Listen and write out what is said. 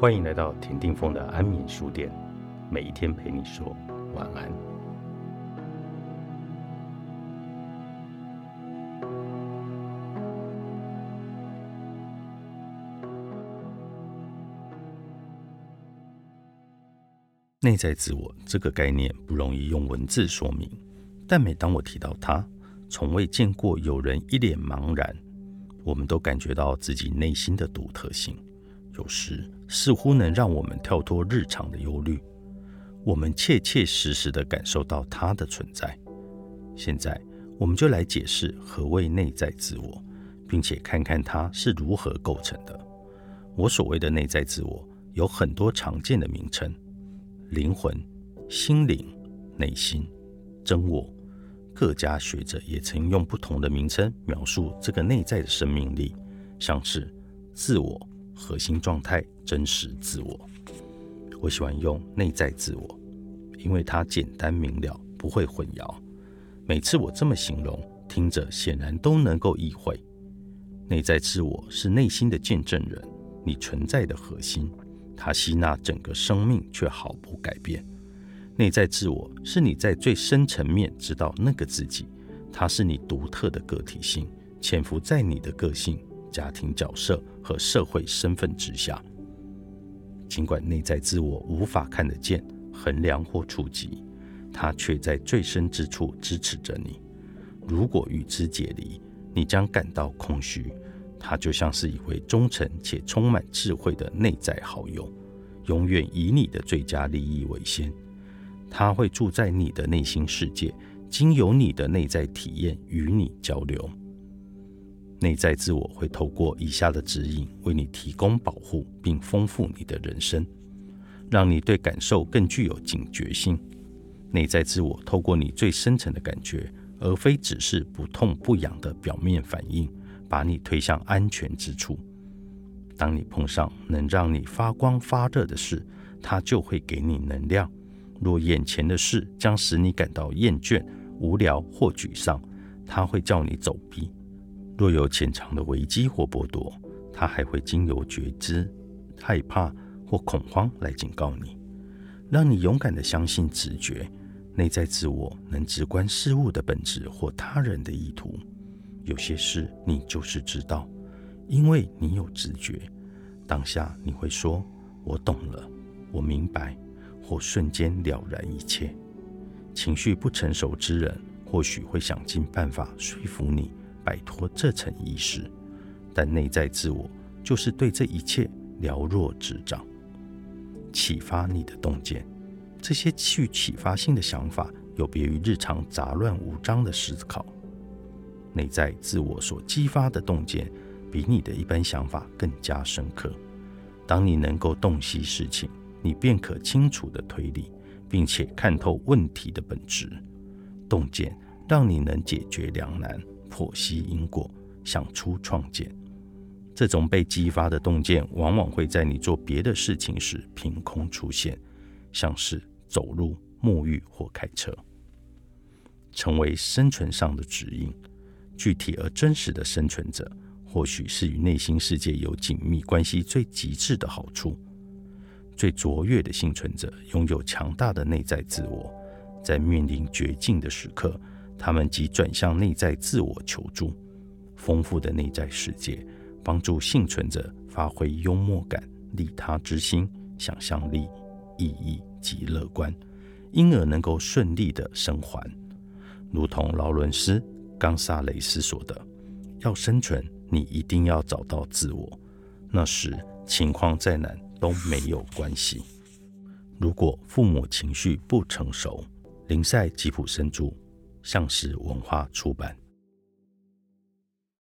欢迎来到田定峰的安眠书店，每一天陪你说晚安。内在自我这个概念不容易用文字说明，但每当我提到它，从未见过有人一脸茫然。我们都感觉到自己内心的独特性，有时似乎能让我们跳脱日常的忧虑。我们切切实实地感受到它的存在。现在，我们就来解释何谓内在自我，并且看看它是如何构成的。我所谓的内在自我有很多常见的名称：灵魂、心灵、内心、真我。各家学者也曾用不同的名称描述这个内在的生命力，像是自我、核心状态、真实自我。我喜欢用内在自我，因为它简单明了，不会混淆。每次我这么形容，听着显然都能够意会。内在自我是内心的见证人，你存在的核心，它吸纳整个生命却毫不改变。内在自我是你在最深层面知道那个自己，它是你独特的个体性，潜伏在你的个性、家庭角色和社会身份之下。尽管内在自我无法看得见、衡量或触及，它却在最深之处支持着你。如果与之解离，你将感到空虚。它就像是一位忠诚且充满智慧的内在好友，永远以你的最佳利益为先。他会住在你的内心世界，经由你的内在体验与你交流。内在自我会透过以下的指引为你提供保护，并丰富你的人生，让你对感受更具有警觉性。内在自我透过你最深层的感觉，而非只是不痛不痒的表面反应，把你推向安全之处。当你碰上能让你发光发热的事，它就会给你能量。若眼前的事将使你感到厌倦、无聊或沮丧，它会叫你走避；若有潜藏的危机或剥夺，他还会经由觉知、害怕或恐慌来警告你，让你勇敢的相信直觉。内在自我能直观事物的本质或他人的意图。有些事你就是知道，因为你有直觉。当下你会说：“我懂了，我明白。”或瞬间了然一切，情绪不成熟之人或许会想尽办法说服你摆脱这层意识，但内在自我就是对这一切了若指掌，启发你的洞见。这些具启发性的想法有别于日常杂乱无章的思考，内在自我所激发的洞见比你的一般想法更加深刻。当你能够洞悉事情。你便可清楚地推理，并且看透问题的本质。洞见让你能解决两难，剖析因果，想出创建。这种被激发的洞见，往往会在你做别的事情时凭空出现，像是走路、沐浴或开车，成为生存上的指引。具体而真实的生存者，或许是与内心世界有紧密关系最极致的好处。最卓越的幸存者拥有强大的内在自我，在面临绝境的时刻，他们即转向内在自我求助。丰富的内在世界帮助幸存者发挥幽默感、利他之心、想象力、意义及乐观，因而能够顺利的生还。如同劳伦斯·冈萨雷斯说的：“要生存，你一定要找到自我。那时情况再难。”都没有关系。如果父母情绪不成熟，林赛吉普森著，向实文化出版。